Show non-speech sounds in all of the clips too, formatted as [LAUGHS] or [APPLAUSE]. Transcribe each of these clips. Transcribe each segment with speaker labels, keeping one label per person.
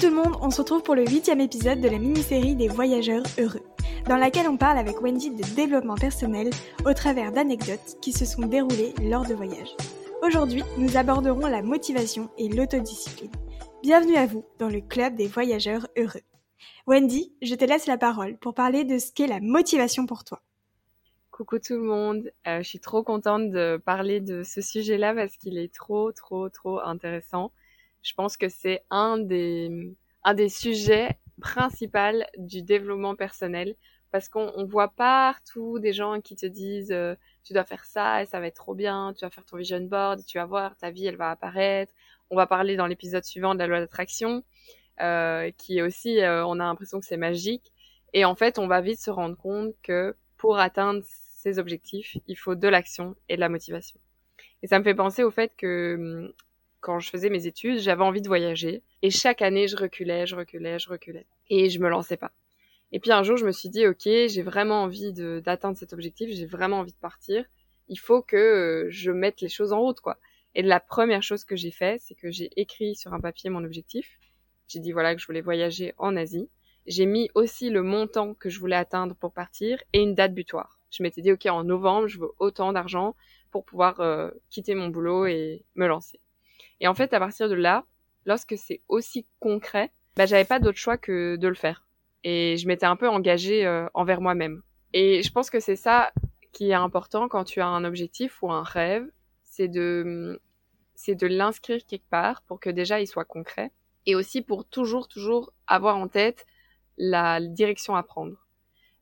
Speaker 1: Tout le monde, on se retrouve pour le huitième épisode de la mini-série des voyageurs heureux, dans laquelle on parle avec Wendy de développement personnel au travers d'anecdotes qui se sont déroulées lors de voyages. Aujourd'hui, nous aborderons la motivation et l'autodiscipline. Bienvenue à vous dans le club des voyageurs heureux. Wendy, je te laisse la parole pour parler de ce qu'est la motivation pour toi.
Speaker 2: Coucou tout le monde, euh, je suis trop contente de parler de ce sujet-là parce qu'il est trop, trop, trop intéressant. Je pense que c'est un des, un des sujets principaux du développement personnel parce qu'on voit partout des gens qui te disent euh, tu dois faire ça et ça va être trop bien, tu vas faire ton vision board, tu vas voir, ta vie elle va apparaître. On va parler dans l'épisode suivant de la loi d'attraction, euh, qui est aussi, euh, on a l'impression que c'est magique. Et en fait, on va vite se rendre compte que pour atteindre ces objectifs, il faut de l'action et de la motivation. Et ça me fait penser au fait que hum, quand je faisais mes études, j'avais envie de voyager. Et chaque année, je reculais, je reculais, je reculais. Et je me lançais pas. Et puis un jour, je me suis dit, OK, j'ai vraiment envie d'atteindre cet objectif, j'ai vraiment envie de partir. Il faut que euh, je mette les choses en route, quoi. Et la première chose que j'ai fait, c'est que j'ai écrit sur un papier mon objectif. J'ai dit, voilà, que je voulais voyager en Asie. J'ai mis aussi le montant que je voulais atteindre pour partir et une date butoir. Je m'étais dit, OK, en novembre, je veux autant d'argent pour pouvoir euh, quitter mon boulot et me lancer. Et en fait, à partir de là, lorsque c'est aussi concret, bah, j'avais pas d'autre choix que de le faire. Et je m'étais un peu engagée euh, envers moi-même. Et je pense que c'est ça qui est important quand tu as un objectif ou un rêve, c'est de, c'est de l'inscrire quelque part pour que déjà il soit concret. Et aussi pour toujours, toujours avoir en tête la direction à prendre.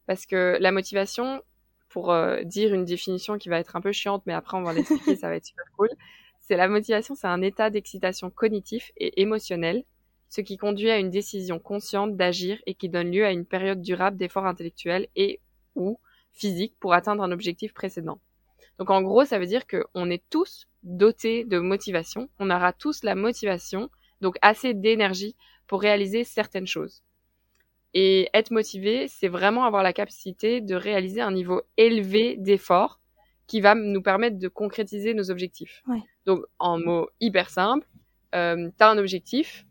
Speaker 2: Parce que la motivation, pour euh, dire une définition qui va être un peu chiante, mais après on va l'expliquer, [LAUGHS] ça va être super cool. C'est la motivation, c'est un état d'excitation cognitif et émotionnel, ce qui conduit à une décision consciente d'agir et qui donne lieu à une période durable d'effort intellectuel et ou physique pour atteindre un objectif précédent. Donc en gros, ça veut dire qu'on est tous dotés de motivation, on aura tous la motivation, donc assez d'énergie pour réaliser certaines choses. Et être motivé, c'est vraiment avoir la capacité de réaliser un niveau élevé d'effort qui va nous permettre de concrétiser nos objectifs. Donc, en mots hyper simples, euh, tu as un objectif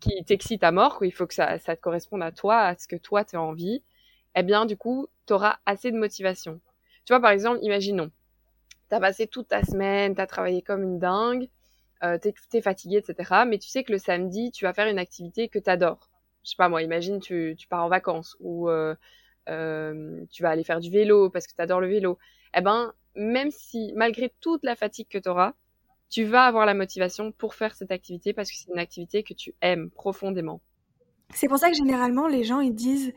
Speaker 2: qui t'excite à mort, quoi. il faut que ça, ça te corresponde à toi, à ce que toi tu as envie. Eh bien, du coup, tu auras assez de motivation. Tu vois, par exemple, imaginons, tu as passé toute ta semaine, tu as travaillé comme une dingue, euh, tu es, fatigué, etc. Mais tu sais que le samedi, tu vas faire une activité que tu adores. Je sais pas moi, imagine tu, tu pars en vacances ou euh, euh, tu vas aller faire du vélo parce que tu adores le vélo eh ben, même si, malgré toute la fatigue que tu auras, tu vas avoir la motivation pour faire cette activité parce que c'est une activité que tu aimes profondément.
Speaker 1: C'est pour ça que généralement, les gens, ils disent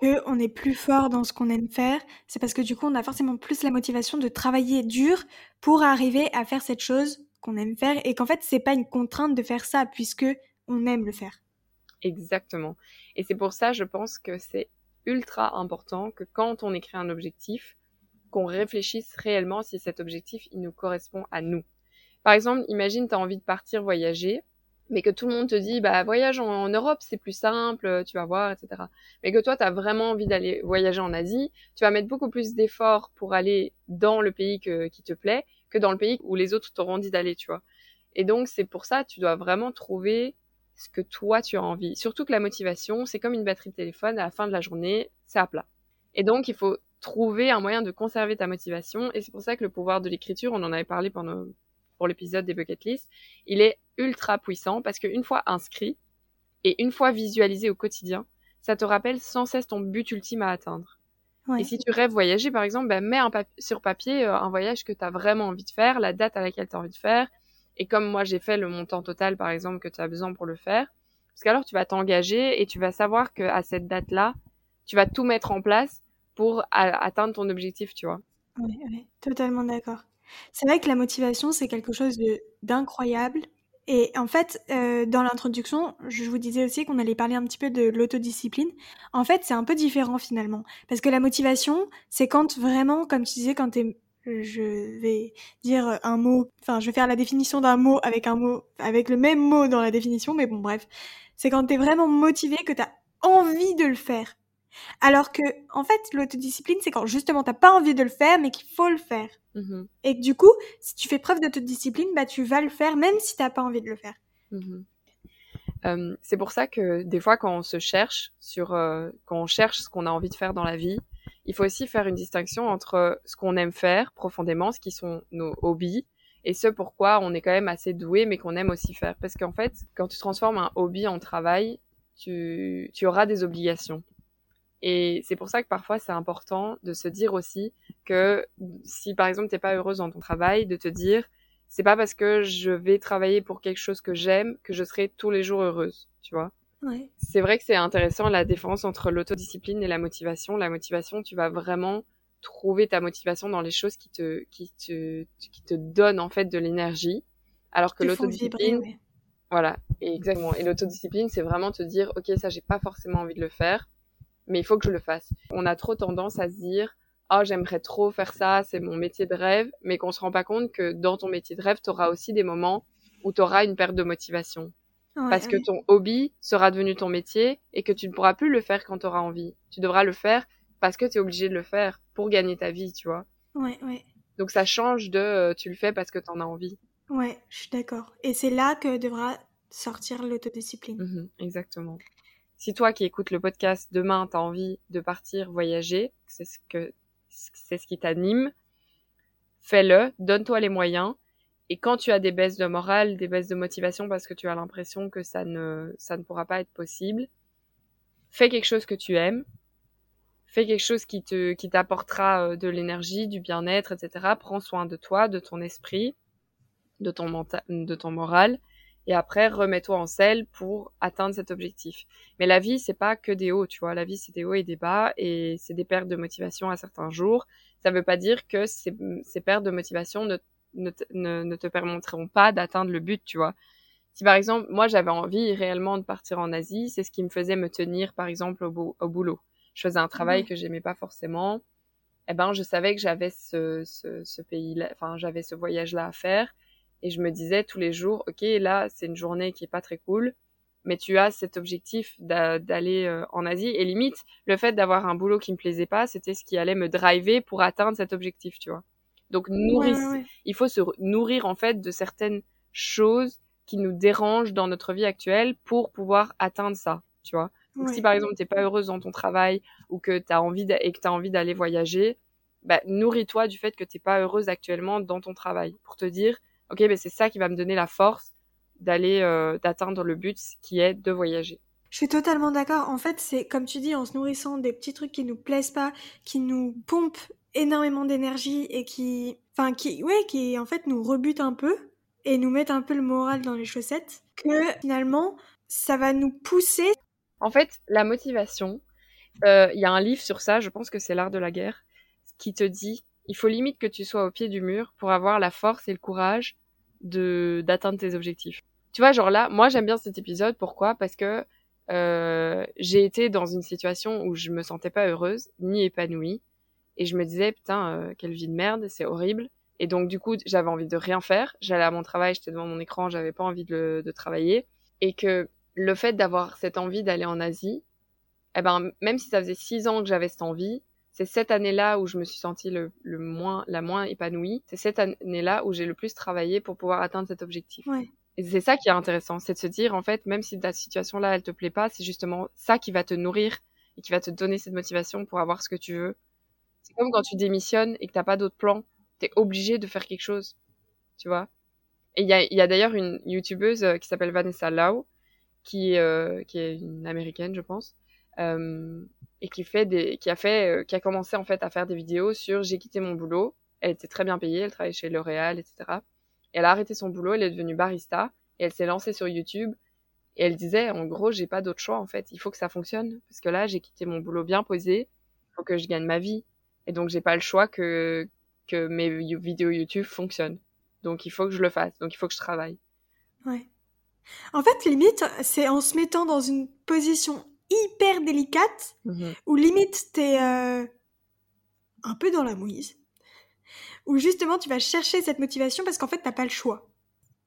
Speaker 1: qu'on est plus fort dans ce qu'on aime faire. C'est parce que du coup, on a forcément plus la motivation de travailler dur pour arriver à faire cette chose qu'on aime faire et qu'en fait, c'est pas une contrainte de faire ça puisque on aime le faire.
Speaker 2: Exactement. Et c'est pour ça, je pense que c'est ultra important que quand on écrit un objectif, qu'on réfléchisse réellement si cet objectif il nous correspond à nous. Par exemple, imagine tu as envie de partir voyager, mais que tout le monde te dit bah voyage en, Europe, c'est plus simple, tu vas voir, etc. Mais que toi tu as vraiment envie d'aller voyager en Asie, tu vas mettre beaucoup plus d'efforts pour aller dans le pays qui te plaît que dans le pays où les autres t'auront dit d'aller, tu vois. Et donc c'est pour ça tu dois vraiment trouver ce que toi tu as envie. Surtout que la motivation, c'est comme une batterie de téléphone, à la fin de la journée, c'est à plat. Et donc il faut trouver un moyen de conserver ta motivation. Et c'est pour ça que le pouvoir de l'écriture, on en avait parlé pendant, pour l'épisode des bucket lists, il est ultra puissant parce qu'une fois inscrit et une fois visualisé au quotidien, ça te rappelle sans cesse ton but ultime à atteindre. Et si tu rêves voyager, par exemple, ben, mets sur papier euh, un voyage que tu as vraiment envie de faire, la date à laquelle tu as envie de faire. Et comme moi, j'ai fait le montant total, par exemple, que tu as besoin pour le faire. Parce qu'alors, tu vas t'engager et tu vas savoir qu'à cette date-là, tu vas tout mettre en place pour atteindre ton objectif, tu vois.
Speaker 1: Oui, totalement d'accord. C'est vrai que la motivation, c'est quelque chose d'incroyable. Et en fait, euh, dans l'introduction, je vous disais aussi qu'on allait parler un petit peu de l'autodiscipline. En fait, c'est un peu différent finalement. Parce que la motivation, c'est quand vraiment, comme tu disais, quand t'es je vais dire un mot, enfin, je vais faire la définition d'un mot avec un mot, avec le même mot dans la définition, mais bon, bref. C'est quand t'es vraiment motivé, que t'as envie de le faire. Alors que, en fait, l'autodiscipline, c'est quand justement t'as pas envie de le faire, mais qu'il faut le faire. Mmh Et que du coup, si tu fais preuve d'autodiscipline, bah tu vas le faire même si t'as pas envie de le faire.
Speaker 2: Mmh Euh, c'est pour ça que des fois, quand on se cherche sur, euh, quand on cherche ce qu'on a envie de faire dans la vie, il faut aussi faire une distinction entre ce qu'on aime faire profondément, ce qui sont nos hobbies, et ce pourquoi on est quand même assez doué, mais qu'on aime aussi faire. Parce qu'en fait, quand tu transformes un hobby en travail, tu, tu auras des obligations. Et c'est pour ça que parfois c'est important de se dire aussi que si par exemple t'es pas heureuse dans ton travail, de te dire c'est pas parce que je vais travailler pour quelque chose que j'aime que je serai tous les jours heureuse, tu vois.
Speaker 1: Ouais.
Speaker 2: C'est vrai que c'est intéressant la différence entre l'autodiscipline et la motivation. La motivation, tu vas vraiment trouver ta motivation dans les choses qui te qui te qui te donnent en fait de l'énergie, alors que l'autodiscipline,
Speaker 1: ouais.
Speaker 2: voilà, exactement. Et l'autodiscipline, c'est vraiment te dire ok ça j'ai pas forcément envie de le faire, mais il faut que je le fasse. On a trop tendance à se dire oh j'aimerais trop faire ça, c'est mon métier de rêve, mais qu'on se rend pas compte que dans ton métier de rêve, tu auras aussi des moments où tu auras une perte de motivation.
Speaker 1: Ouais,
Speaker 2: parce que ton hobby sera devenu ton métier et que tu ne pourras plus le faire quand tu auras envie. Tu devras le faire parce que tu es obligé de le faire pour gagner ta vie, tu vois.
Speaker 1: Ouais, ouais.
Speaker 2: Donc ça change de euh, tu le fais parce que tu en as envie.
Speaker 1: Ouais, je suis d'accord. Et c'est là que devra sortir l'autodiscipline.
Speaker 2: Mhm, exactement. Si toi qui écoutes le podcast demain, tu as envie de partir voyager, c'est ce que qui t'anime, fais-le, donne-toi les moyens. Et quand tu as des baisses de morale, des baisses de motivation parce que tu as l'impression que ça ne, ça ne pourra pas être possible, fais quelque chose que tu aimes, fais quelque chose qui te, qui t'apportera euh, de l'énergie, du bien-être, etc. Prends soin de toi, de ton esprit, de ton mental, de ton moral. Et après, remets-toi en selle pour atteindre cet objectif. Mais la vie, c'est pas que des hauts, tu vois. La vie, c'est des hauts et des bas, et c'est des pertes de motivation à certains jours. Ça veut pas dire que ces, ces pertes de motivation ne, ne, te- ne, ne te permettront pas d'atteindre le but, tu vois. Si par exemple, moi, j'avais envie réellement de partir en Asie, c'est ce qui me faisait me tenir, par exemple, au, bou- au boulot. Je faisais un travail
Speaker 1: Ouais.
Speaker 2: que j'aimais pas forcément. Eh ben, je savais que j'avais ce, ce, ce pays-là, enfin, j'avais ce voyage-là à faire. Et je me disais tous les jours, ok, là, c'est une journée qui est pas très cool, mais tu as cet objectif d'a- d'aller euh, en Asie. Et limite, le fait d'avoir un boulot qui me plaisait pas, c'était ce qui allait me driver pour atteindre cet objectif, tu vois. Donc,
Speaker 1: ouais, ouais.
Speaker 2: il faut se nourrir, en fait, de certaines choses qui nous dérangent dans notre vie actuelle pour pouvoir atteindre ça, tu vois. Donc, si par exemple, t'es pas heureuse dans ton travail ou que t'as envie et que t'as envie d'aller voyager, bah, nourris-toi du fait que t'es pas heureuse actuellement dans ton travail pour te dire, ok, ben c'est ça qui va me donner la force d'aller, euh, d'atteindre le but qui est de voyager.
Speaker 1: Je suis totalement d'accord. En fait, c'est comme tu dis, en se nourrissant des petits trucs qui nous plaisent pas, qui nous pompent énormément d'énergie et qui, enfin, qui, ouais, qui en fait nous rebutent un peu et nous mettent un peu le moral dans les chaussettes, que finalement, ça va nous pousser.
Speaker 2: En fait, la motivation, euh, il y a un livre sur ça, je pense que c'est l'art de la guerre, qui te dit, il faut limite que tu sois au pied du mur pour avoir la force et le courage de d'atteindre tes objectifs. Tu vois, genre là, moi j'aime bien cet épisode. Pourquoi? Parce que euh, j'ai été dans une situation où je me sentais pas heureuse ni épanouie et je me disais putain euh, quelle vie de merde, c'est horrible. Et donc du coup j'avais envie de rien faire. J'allais à mon travail, j'étais devant mon écran, j'avais pas envie de, de travailler et que le fait d'avoir cette envie d'aller en Asie, eh ben même si ça faisait six ans que j'avais cette envie, c'est cette année-là où je me suis sentie le, le moins, la moins épanouie. C'est cette année-là où j'ai le plus travaillé pour pouvoir atteindre cet objectif.
Speaker 1: Ouais.
Speaker 2: Et c'est ça qui est intéressant, c'est de se dire, en fait, même si ta situation-là, elle te plaît pas, c'est justement ça qui va te nourrir et qui va te donner cette motivation pour avoir ce que tu veux. C'est comme quand tu démissionnes et que t'as pas d'autre plan, t'es obligé de faire quelque chose, tu vois. Et il y a, y a d'ailleurs une youtubeuse euh, qui s'appelle Vanessa Lau, qui, euh, qui est une américaine, je pense, et qui fait des, qui a fait, euh, qui a commencé en fait à faire des vidéos sur j'ai quitté mon boulot. Elle était très bien payée, elle travaillait chez L'Oréal, etc. Et elle a arrêté son boulot, elle est devenue barista et elle s'est lancée sur YouTube. Et elle disait, en gros, j'ai pas d'autre choix en fait. Il faut que ça fonctionne parce que là, j'ai quitté mon boulot bien posé. Il faut que je gagne ma vie. Et donc, j'ai pas le choix que que mes vi- vidéos YouTube fonctionnent. Donc, il faut que je le fasse. Donc, il faut que je travaille.
Speaker 1: Ouais. En fait, limite, c'est en se mettant dans une position hyper délicate où limite t'es euh, un peu dans la mouise, où justement tu vas chercher cette motivation parce qu'en fait t'as pas le choix.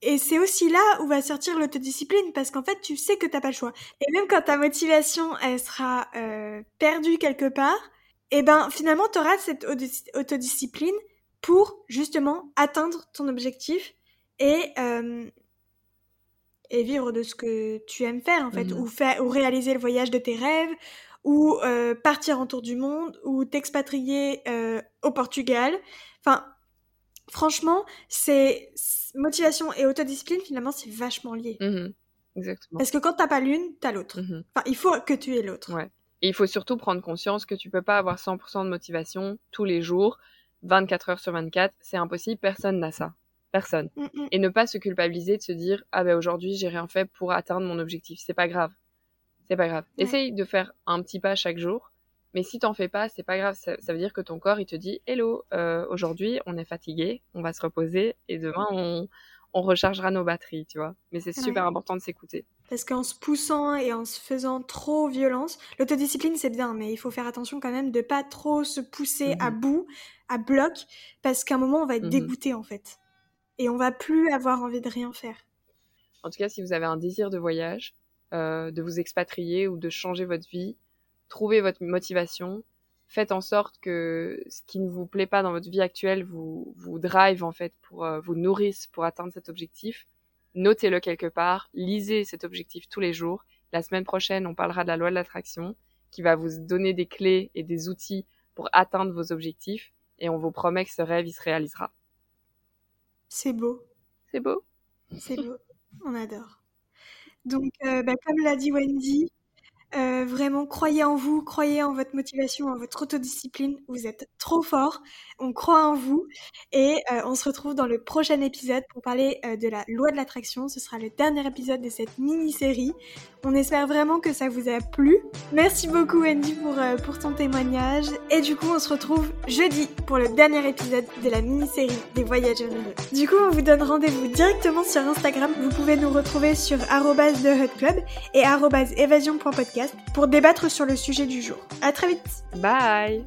Speaker 1: Et c'est aussi là où va sortir l'autodiscipline parce qu'en fait tu sais que t'as pas le choix. Et même quand ta motivation elle sera euh, perdue quelque part, et ben finalement t'auras cette auto- autodiscipline pour justement atteindre ton objectif et euh, et vivre de ce que tu aimes faire en fait,
Speaker 2: Mhm.
Speaker 1: ou, ou réaliser le voyage de tes rêves, ou euh, partir en tour du monde, ou t'expatrier euh, au Portugal. Enfin, franchement, c'est motivation et autodiscipline finalement c'est vachement lié.
Speaker 2: Mhm. Exactement.
Speaker 1: Parce que quand t'as pas l'une, t'as l'autre.
Speaker 2: Mhm.
Speaker 1: Enfin, il faut que tu aies l'autre.
Speaker 2: Ouais. Et il faut surtout prendre conscience que tu peux pas avoir 100% de motivation tous les jours, 24 heures sur 24. C'est impossible. Personne n'a ça. Personne.
Speaker 1: Mm, mm.
Speaker 2: Et ne pas se culpabiliser de se dire, ah ben aujourd'hui, j'ai rien fait pour atteindre mon objectif. C'est pas grave. C'est pas grave.
Speaker 1: Ouais.
Speaker 2: Essaye de faire un petit pas chaque jour. Mais si t'en fais pas, c'est pas grave. Ça, ça veut dire que ton corps, il te dit, hello, euh, aujourd'hui, on est fatigué, on va se reposer et demain, on, on rechargera nos batteries, tu vois. Mais c'est super
Speaker 1: Ouais.
Speaker 2: important de s'écouter.
Speaker 1: Parce qu'en se poussant et en se faisant trop violence, l'autodiscipline c'est bien, mais il faut faire attention quand même de pas trop se pousser à
Speaker 2: Mhm.
Speaker 1: bout, à bloc, parce qu'à un moment on va être
Speaker 2: Mhm.
Speaker 1: dégoûté en fait. Et on va plus avoir envie de rien faire.
Speaker 2: En tout cas, si vous avez un désir de voyage, euh, de vous expatrier ou de changer votre vie, trouvez votre motivation. Faites en sorte que ce qui ne vous plaît pas dans votre vie actuelle vous, vous drive en fait, pour euh, vous nourrisse pour atteindre cet objectif. Notez-le quelque part, lisez cet objectif tous les jours. La semaine prochaine, on parlera de la loi de l'attraction qui va vous donner des clés et des outils pour atteindre vos objectifs et on vous promet que ce rêve il se réalisera.
Speaker 1: C'est beau,
Speaker 2: C'est beau.
Speaker 1: C'est beau, on adore. Donc, euh, bah, comme l'a dit Wendy, euh, vraiment croyez en vous, croyez en votre motivation, en votre autodiscipline. Vous êtes trop fort, on croit en vous et euh, on se retrouve dans le prochain épisode pour parler euh, de la loi de l'attraction. Ce sera le dernier épisode de cette mini-série. On espère vraiment que ça vous a plu. Merci beaucoup Wendy pour, pour ton témoignage et du coup on se retrouve jeudi pour le dernier épisode de la mini-série des voyages heureux. Du coup on vous donne rendez-vous directement sur Instagram. Vous pouvez nous retrouver sur arrobase et arrobase évasion.podcast pour débattre sur le sujet du jour. À très vite
Speaker 2: Bye